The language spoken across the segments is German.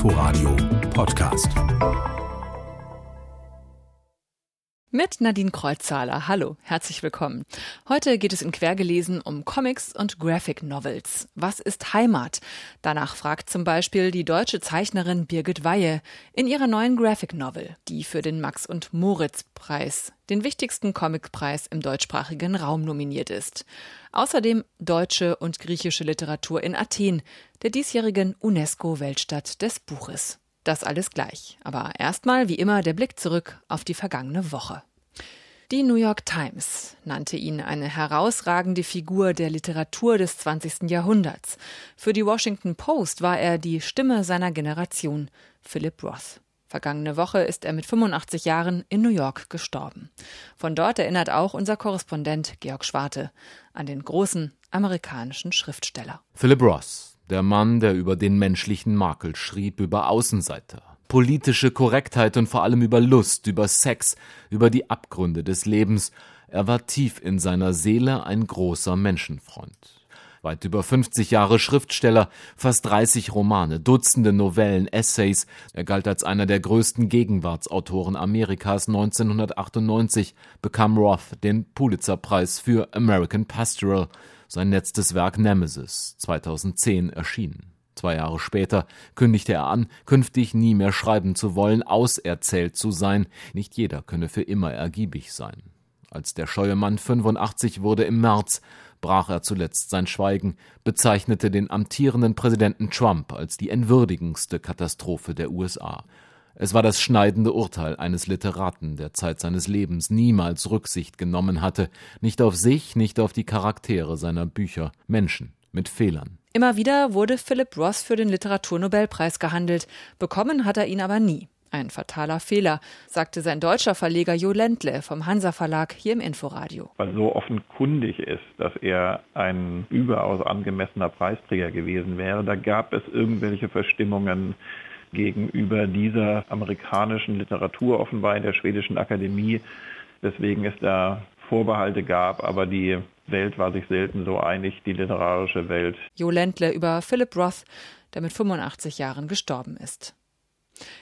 Inforadio Podcast. Mit Nadine Kreuzzahler. Hallo, herzlich willkommen. Heute geht es in Quergelesen um Comics und Graphic Novels. Was ist Heimat? Danach fragt zum Beispiel die deutsche Zeichnerin Birgit Weihe in ihrer neuen Graphic Novel, die für den Max- und Moritz-Preis, den wichtigsten Comicpreis im deutschsprachigen Raum nominiert ist. Außerdem deutsche und griechische Literatur in Athen, der diesjährigen UNESCO-Weltstadt des Buches. Das alles gleich. Aber erstmal, wie immer, der Blick zurück auf die vergangene Woche. Die New York Times nannte ihn eine herausragende Figur der Literatur des 20. Jahrhunderts. Für die Washington Post war er die Stimme seiner Generation, Philip Roth. Vergangene Woche ist er mit 85 Jahren in New York gestorben. Von dort erinnert auch unser Korrespondent Georg Schwarte an den großen amerikanischen Schriftsteller. Philip Roth der Mann, der über den menschlichen Makel schrieb, über Außenseiter, politische Korrektheit und vor allem über Lust, über Sex, über die Abgründe des Lebens. Er war tief in seiner Seele ein großer Menschenfreund. Weit über 50 Jahre Schriftsteller, fast 30 Romane, Dutzende Novellen, Essays. Er galt als einer der größten Gegenwartsautoren Amerikas. 1998 bekam Roth den Pulitzerpreis für American Pastoral sein letztes Werk Nemesis 2010 erschienen. Zwei Jahre später kündigte er an, künftig nie mehr schreiben zu wollen, auserzählt zu sein. Nicht jeder könne für immer ergiebig sein. Als der scheue Mann 85 wurde im März, brach er zuletzt sein Schweigen, bezeichnete den amtierenden Präsidenten Trump als die entwürdigendste Katastrophe der USA. Es war das schneidende Urteil eines Literaten, der Zeit seines Lebens niemals Rücksicht genommen hatte, nicht auf sich, nicht auf die Charaktere seiner Bücher, Menschen mit Fehlern. Immer wieder wurde Philip Ross für den Literaturnobelpreis gehandelt, bekommen hat er ihn aber nie. Ein fataler Fehler, sagte sein deutscher Verleger Jo Ländle vom Hansa Verlag hier im Inforadio. Weil so offenkundig ist, dass er ein überaus angemessener Preisträger gewesen wäre. Da gab es irgendwelche Verstimmungen gegenüber dieser amerikanischen Literatur offenbar in der schwedischen Akademie, weswegen es da Vorbehalte gab, aber die Welt war sich selten so einig, die literarische Welt. Jo Ländle über Philip Roth, der mit 85 Jahren gestorben ist.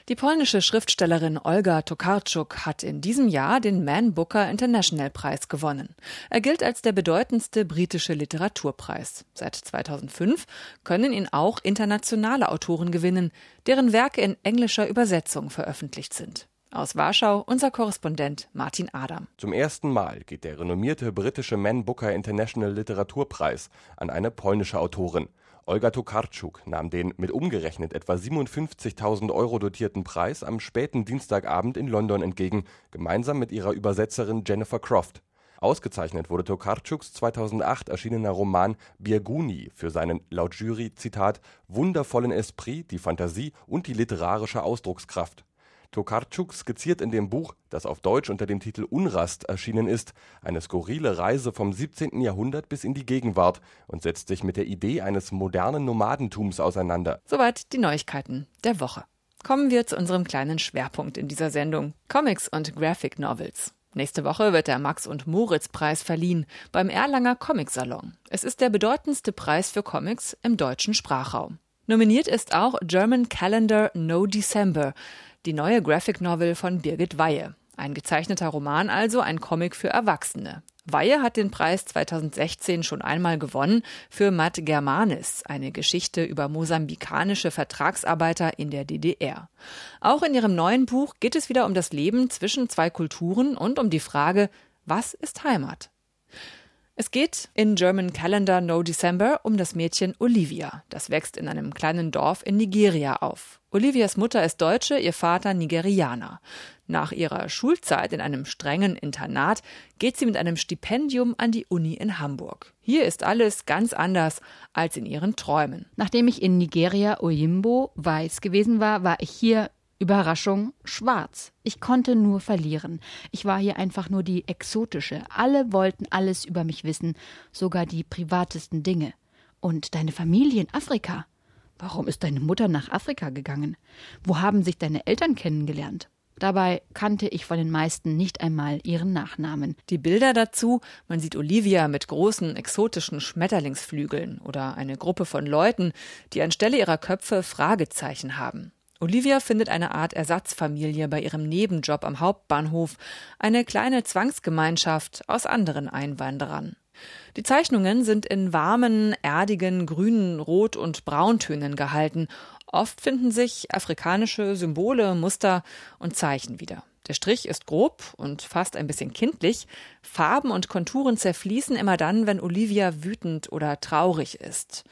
Die polnische Schriftstellerin Olga Tokarczuk hat in diesem Jahr den Man Booker International Preis gewonnen. Er gilt als der bedeutendste britische Literaturpreis. Seit 2005 können ihn auch internationale Autoren gewinnen, deren Werke in englischer Übersetzung veröffentlicht sind. Aus Warschau unser Korrespondent Martin Adam. Zum ersten Mal geht der renommierte britische Man Booker International Literaturpreis an eine polnische Autorin. Olga Tokarczuk nahm den mit umgerechnet etwa 57.000 Euro dotierten Preis am späten Dienstagabend in London entgegen, gemeinsam mit ihrer Übersetzerin Jennifer Croft. Ausgezeichnet wurde Tokarczuks 2008 erschienener Roman Birguni für seinen laut Jury Zitat wundervollen Esprit, die Fantasie und die literarische Ausdruckskraft Tokarczuk skizziert in dem Buch, das auf Deutsch unter dem Titel Unrast erschienen ist, eine skurrile Reise vom 17. Jahrhundert bis in die Gegenwart und setzt sich mit der Idee eines modernen Nomadentums auseinander. Soweit die Neuigkeiten der Woche. Kommen wir zu unserem kleinen Schwerpunkt in dieser Sendung: Comics und Graphic Novels. Nächste Woche wird der Max- und Moritz-Preis verliehen beim Erlanger Comicsalon. Es ist der bedeutendste Preis für Comics im deutschen Sprachraum. Nominiert ist auch German Calendar No December, die neue Graphic Novel von Birgit Weihe. Ein gezeichneter Roman also, ein Comic für Erwachsene. Weihe hat den Preis 2016 schon einmal gewonnen für Matt Germanis, eine Geschichte über mosambikanische Vertragsarbeiter in der DDR. Auch in ihrem neuen Buch geht es wieder um das Leben zwischen zwei Kulturen und um die Frage, was ist Heimat? Es geht in German Calendar No December um das Mädchen Olivia. Das wächst in einem kleinen Dorf in Nigeria auf. Olivias Mutter ist Deutsche, ihr Vater Nigerianer. Nach ihrer Schulzeit in einem strengen Internat geht sie mit einem Stipendium an die Uni in Hamburg. Hier ist alles ganz anders als in ihren Träumen. Nachdem ich in Nigeria Oyimbo weiß gewesen war, war ich hier Überraschung, schwarz. Ich konnte nur verlieren. Ich war hier einfach nur die exotische. Alle wollten alles über mich wissen, sogar die privatesten Dinge. Und deine Familie in Afrika? Warum ist deine Mutter nach Afrika gegangen? Wo haben sich deine Eltern kennengelernt? Dabei kannte ich von den meisten nicht einmal ihren Nachnamen. Die Bilder dazu, man sieht Olivia mit großen exotischen Schmetterlingsflügeln oder eine Gruppe von Leuten, die anstelle ihrer Köpfe Fragezeichen haben. Olivia findet eine Art Ersatzfamilie bei ihrem Nebenjob am Hauptbahnhof, eine kleine Zwangsgemeinschaft aus anderen Einwanderern. Die Zeichnungen sind in warmen, erdigen, grünen, rot- und brauntönen gehalten. Oft finden sich afrikanische Symbole, Muster und Zeichen wieder. Der Strich ist grob und fast ein bisschen kindlich. Farben und Konturen zerfließen immer dann, wenn Olivia wütend oder traurig ist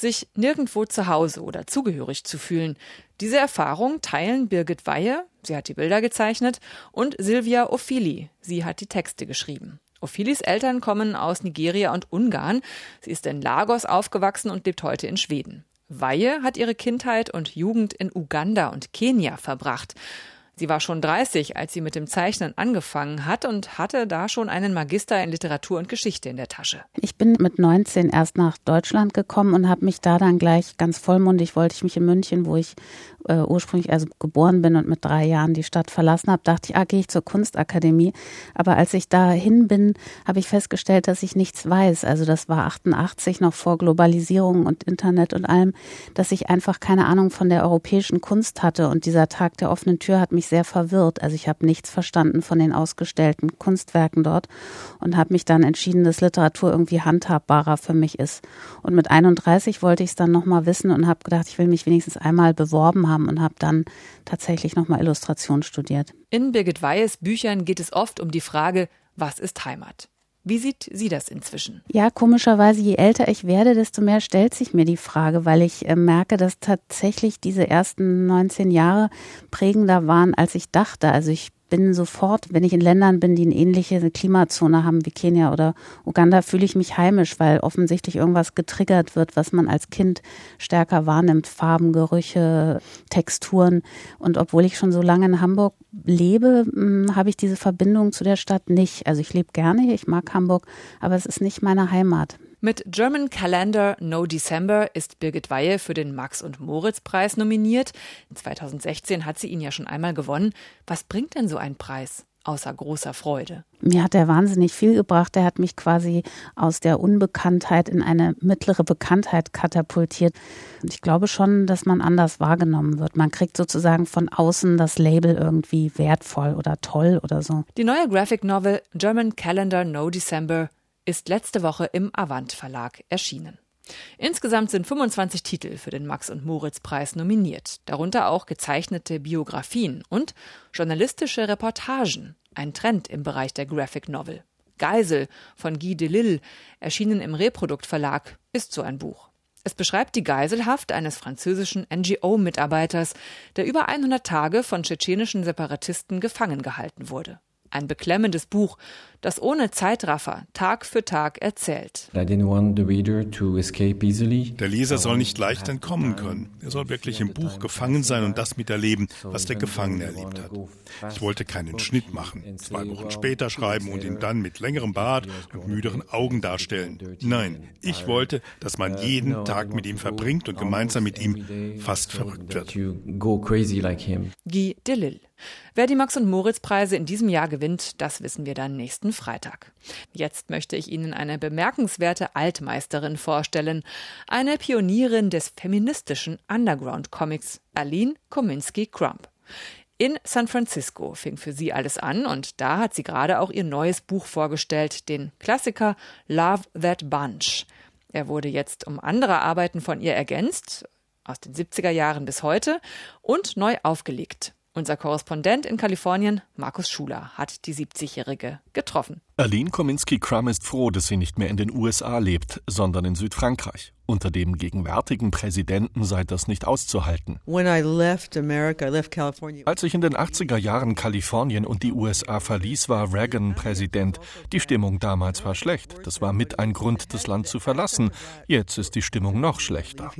sich nirgendwo zu Hause oder zugehörig zu fühlen. Diese Erfahrung teilen Birgit Weihe, sie hat die Bilder gezeichnet, und Silvia Ophili, sie hat die Texte geschrieben. Ophilis Eltern kommen aus Nigeria und Ungarn. Sie ist in Lagos aufgewachsen und lebt heute in Schweden. Weihe hat ihre Kindheit und Jugend in Uganda und Kenia verbracht. Sie war schon 30, als sie mit dem Zeichnen angefangen hat und hatte da schon einen Magister in Literatur und Geschichte in der Tasche. Ich bin mit 19 erst nach Deutschland gekommen und habe mich da dann gleich ganz vollmundig wollte ich mich in München, wo ich äh, ursprünglich also geboren bin und mit drei Jahren die Stadt verlassen habe, dachte ich, ah, gehe ich zur Kunstakademie. Aber als ich dahin bin, habe ich festgestellt, dass ich nichts weiß. Also das war 88 noch vor Globalisierung und Internet und allem, dass ich einfach keine Ahnung von der europäischen Kunst hatte. Und dieser Tag der offenen Tür hat mich sehr verwirrt. Also ich habe nichts verstanden von den ausgestellten Kunstwerken dort und habe mich dann entschieden, dass Literatur irgendwie handhabbarer für mich ist. Und mit 31 wollte ich es dann nochmal wissen und habe gedacht, ich will mich wenigstens einmal beworben haben und habe dann tatsächlich nochmal Illustration studiert. In Birgit Weihes Büchern geht es oft um die Frage, was ist Heimat? Wie sieht sie das inzwischen? Ja, komischerweise, je älter ich werde, desto mehr stellt sich mir die Frage, weil ich äh, merke, dass tatsächlich diese ersten 19 Jahre prägender waren, als ich dachte. Also ich bin sofort, wenn ich in Ländern bin, die eine ähnliche Klimazone haben wie Kenia oder Uganda, fühle ich mich heimisch, weil offensichtlich irgendwas getriggert wird, was man als Kind stärker wahrnimmt. Farben, Gerüche, Texturen. Und obwohl ich schon so lange in Hamburg lebe, hm, habe ich diese Verbindung zu der Stadt nicht. Also ich lebe gerne, ich mag Hamburg, aber es ist nicht meine Heimat. Mit German Calendar No December ist Birgit Weihe für den Max- und Moritz-Preis nominiert. 2016 hat sie ihn ja schon einmal gewonnen. Was bringt denn so ein Preis? Außer großer Freude. Mir hat er wahnsinnig viel gebracht. Er hat mich quasi aus der Unbekanntheit in eine mittlere Bekanntheit katapultiert. Und ich glaube schon, dass man anders wahrgenommen wird. Man kriegt sozusagen von außen das Label irgendwie wertvoll oder toll oder so. Die neue Graphic Novel German Calendar No December ist letzte Woche im Avant Verlag erschienen. Insgesamt sind 25 Titel für den Max- und Moritz-Preis nominiert, darunter auch gezeichnete Biografien und journalistische Reportagen, ein Trend im Bereich der Graphic Novel. Geisel von Guy Delisle, erschienen im Reprodukt Verlag, ist so ein Buch. Es beschreibt die Geiselhaft eines französischen NGO-Mitarbeiters, der über 100 Tage von tschetschenischen Separatisten gefangen gehalten wurde. Ein beklemmendes Buch, das ohne Zeitraffer Tag für Tag erzählt. Der Leser soll nicht leicht entkommen können. Er soll wirklich im Buch gefangen sein und das miterleben, was der Gefangene erlebt hat. Ich wollte keinen Schnitt machen, zwei Wochen später schreiben und ihn dann mit längerem Bart und müderen Augen darstellen. Nein, ich wollte, dass man jeden Tag mit ihm verbringt und gemeinsam mit ihm fast verrückt wird. Guy Delisle. Wer die Max- und Moritz-Preise in diesem Jahr gewinnt, das wissen wir dann nächsten Freitag. Jetzt möchte ich Ihnen eine bemerkenswerte Altmeisterin vorstellen, eine Pionierin des feministischen Underground-Comics, Aline Kominsky-Crump. In San Francisco fing für sie alles an und da hat sie gerade auch ihr neues Buch vorgestellt, den Klassiker Love That Bunch. Er wurde jetzt um andere Arbeiten von ihr ergänzt, aus den 70er Jahren bis heute, und neu aufgelegt. Unser Korrespondent in Kalifornien, Markus Schuler, hat die 70-Jährige getroffen. Aline Kominski-Crum ist froh, dass sie nicht mehr in den USA lebt, sondern in Südfrankreich. Unter dem gegenwärtigen Präsidenten sei das nicht auszuhalten. Als ich in den 80er Jahren Kalifornien und die USA verließ, war Reagan Präsident. Die Stimmung damals war schlecht. Das war mit ein Grund, das Land zu verlassen. Jetzt ist die Stimmung noch schlechter.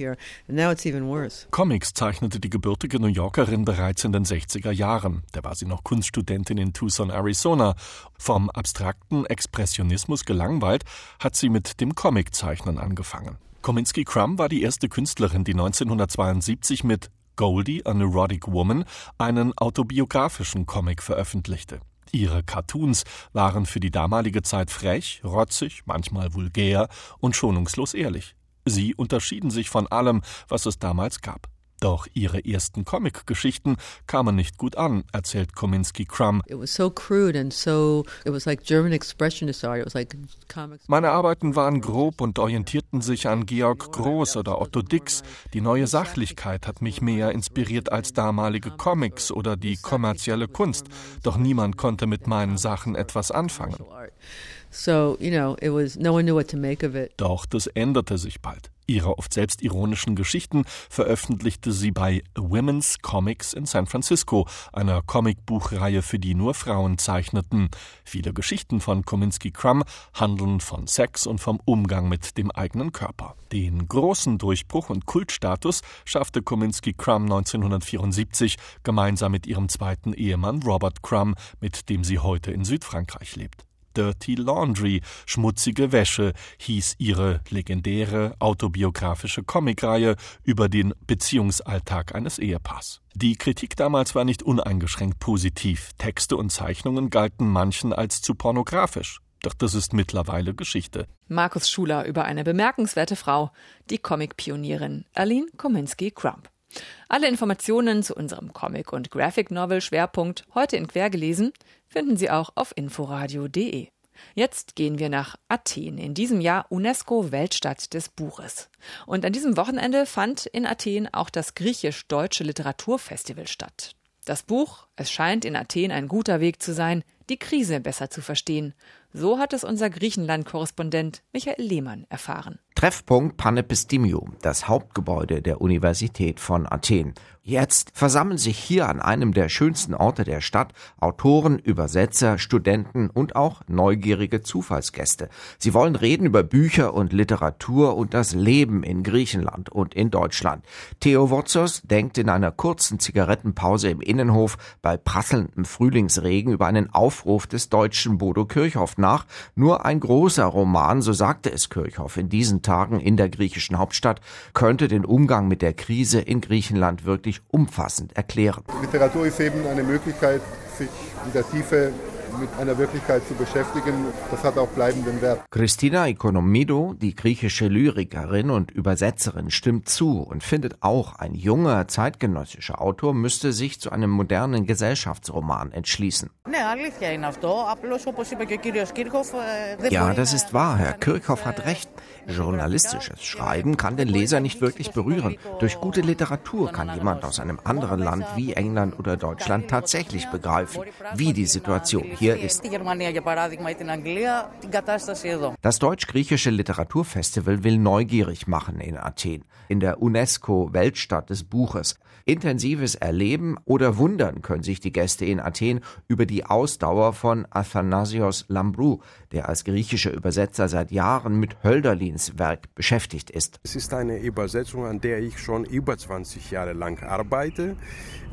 Comics zeichnete die gebürtige New Yorkerin bereits in den 60er Jahren. Da war sie noch Kunststudentin in Tucson, Arizona. Vom abstrakten Expressionismus gelangweilt, hat sie mit dem Comiczeichnen angefangen. Kominsky Crumb war die erste Künstlerin, die 1972 mit Goldie, a Neurotic Woman, einen autobiografischen Comic veröffentlichte. Ihre Cartoons waren für die damalige Zeit frech, rotzig, manchmal vulgär und schonungslos ehrlich. Sie unterschieden sich von allem, was es damals gab. Doch ihre ersten Comic-Geschichten kamen nicht gut an, erzählt Kominsky Crumb. Meine Arbeiten waren grob und orientierten sich an Georg Groß oder Otto Dix. Die neue Sachlichkeit hat mich mehr inspiriert als damalige Comics oder die kommerzielle Kunst. Doch niemand konnte mit meinen Sachen etwas anfangen. Doch das änderte sich bald. Ihre oft selbstironischen Geschichten veröffentlichte sie bei Women's Comics in San Francisco, einer Comicbuchreihe, für die nur Frauen zeichneten. Viele Geschichten von Kominsky Crumb handeln von Sex und vom Umgang mit dem eigenen Körper. Den großen Durchbruch und Kultstatus schaffte Kominsky Crumb 1974 gemeinsam mit ihrem zweiten Ehemann Robert Crumb, mit dem sie heute in Südfrankreich lebt. Dirty Laundry, schmutzige Wäsche, hieß ihre legendäre autobiografische Comicreihe über den Beziehungsalltag eines Ehepaars. Die Kritik damals war nicht uneingeschränkt positiv. Texte und Zeichnungen galten manchen als zu pornografisch. Doch das ist mittlerweile Geschichte. Markus Schuler über eine bemerkenswerte Frau, die Comic-Pionierin Aline Kominski-Crump. Alle Informationen zu unserem Comic- und Graphic-Novel-Schwerpunkt heute in Quergelesen finden Sie auch auf inforadio.de. Jetzt gehen wir nach Athen, in diesem Jahr UNESCO Weltstadt des Buches. Und an diesem Wochenende fand in Athen auch das griechisch-deutsche Literaturfestival statt. Das Buch Es scheint in Athen ein guter Weg zu sein, die Krise besser zu verstehen. So hat es unser Griechenland-Korrespondent Michael Lehmann erfahren. Treffpunkt Panepistimium, das Hauptgebäude der Universität von Athen. Jetzt versammeln sich hier an einem der schönsten Orte der Stadt Autoren, Übersetzer, Studenten und auch neugierige Zufallsgäste. Sie wollen reden über Bücher und Literatur und das Leben in Griechenland und in Deutschland. Theo Wotzos denkt in einer kurzen Zigarettenpause im Innenhof bei prasselndem Frühlingsregen über einen Aufruf des deutschen Bodo Kirchhoff nach. Nur ein großer Roman, so sagte es Kirchhoff in diesen Tagen in der griechischen Hauptstadt, könnte den Umgang mit der Krise in Griechenland wirklich umfassend erklären. Literatur ist eben eine Möglichkeit, sich in der Tiefe mit einer Wirklichkeit zu beschäftigen, das hat auch bleibenden Wert. Christina Economido, die griechische Lyrikerin und Übersetzerin, stimmt zu und findet auch, ein junger zeitgenössischer Autor müsste sich zu einem modernen Gesellschaftsroman entschließen. Ja, das ist wahr. Herr Kirchhoff hat recht. Journalistisches Schreiben kann den Leser nicht wirklich berühren. Durch gute Literatur kann jemand aus einem anderen Land wie England oder Deutschland tatsächlich begreifen, wie die Situation hier ist. Das Deutsch-Griechische Literaturfestival will neugierig machen in Athen, in der UNESCO-Weltstadt des Buches. Intensives Erleben oder Wundern können sich die Gäste in Athen über die Ausdauer von Athanasios Lambrou, der als griechischer Übersetzer seit Jahren mit Hölderlins Werk beschäftigt ist. Es ist eine Übersetzung, an der ich schon über 20 Jahre lang arbeite.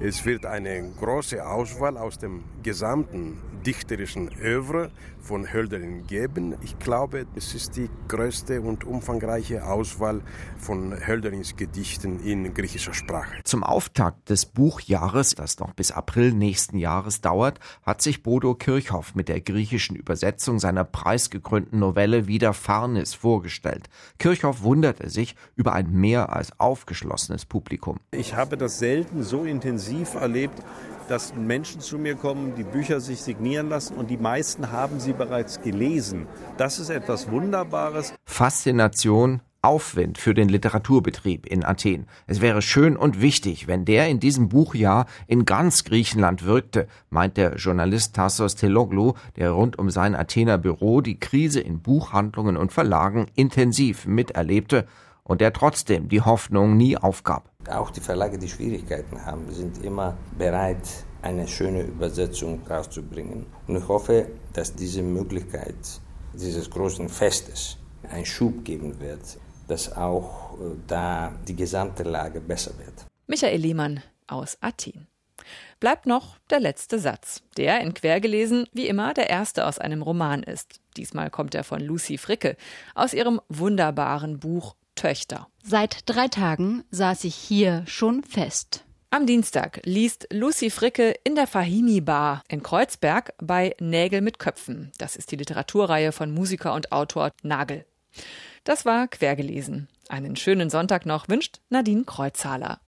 Es wird eine große Auswahl aus dem gesamten dichterischen Övre von Hölderlin geben. Ich glaube, es ist die größte und umfangreiche Auswahl von Hölderlins Gedichten in griechischer Sprache. Zum Auftakt des Buchjahres, das noch bis April nächsten Jahres dauert, hat sich Bodo Kirchhoff mit der griechischen Übersetzung seiner preisgekrönten Novelle Widerfahrnis vorgestellt. Kirchhoff wunderte sich über ein mehr als aufgeschlossenes Publikum. Ich habe das selten so intensiv erlebt dass Menschen zu mir kommen, die Bücher sich signieren lassen und die meisten haben sie bereits gelesen. Das ist etwas Wunderbares. Faszination, Aufwind für den Literaturbetrieb in Athen. Es wäre schön und wichtig, wenn der in diesem Buchjahr in ganz Griechenland wirkte, meint der Journalist Tassos Teloglu, der rund um sein Athener Büro die Krise in Buchhandlungen und Verlagen intensiv miterlebte und der trotzdem die Hoffnung nie aufgab. Auch die Verlage, die Schwierigkeiten haben, sind immer bereit, eine schöne Übersetzung rauszubringen. Und ich hoffe, dass diese Möglichkeit dieses großen Festes einen Schub geben wird, dass auch äh, da die gesamte Lage besser wird. Michael Lehmann aus Athen. Bleibt noch der letzte Satz, der in Quergelesen wie immer der erste aus einem Roman ist. Diesmal kommt er von Lucy Fricke aus ihrem wunderbaren Buch Töchter. Seit drei Tagen saß ich hier schon fest. Am Dienstag liest Lucy Fricke in der Fahimi Bar in Kreuzberg bei Nägel mit Köpfen. Das ist die Literaturreihe von Musiker und Autor Nagel. Das war quergelesen. Einen schönen Sonntag noch wünscht Nadine Kreuzhaler.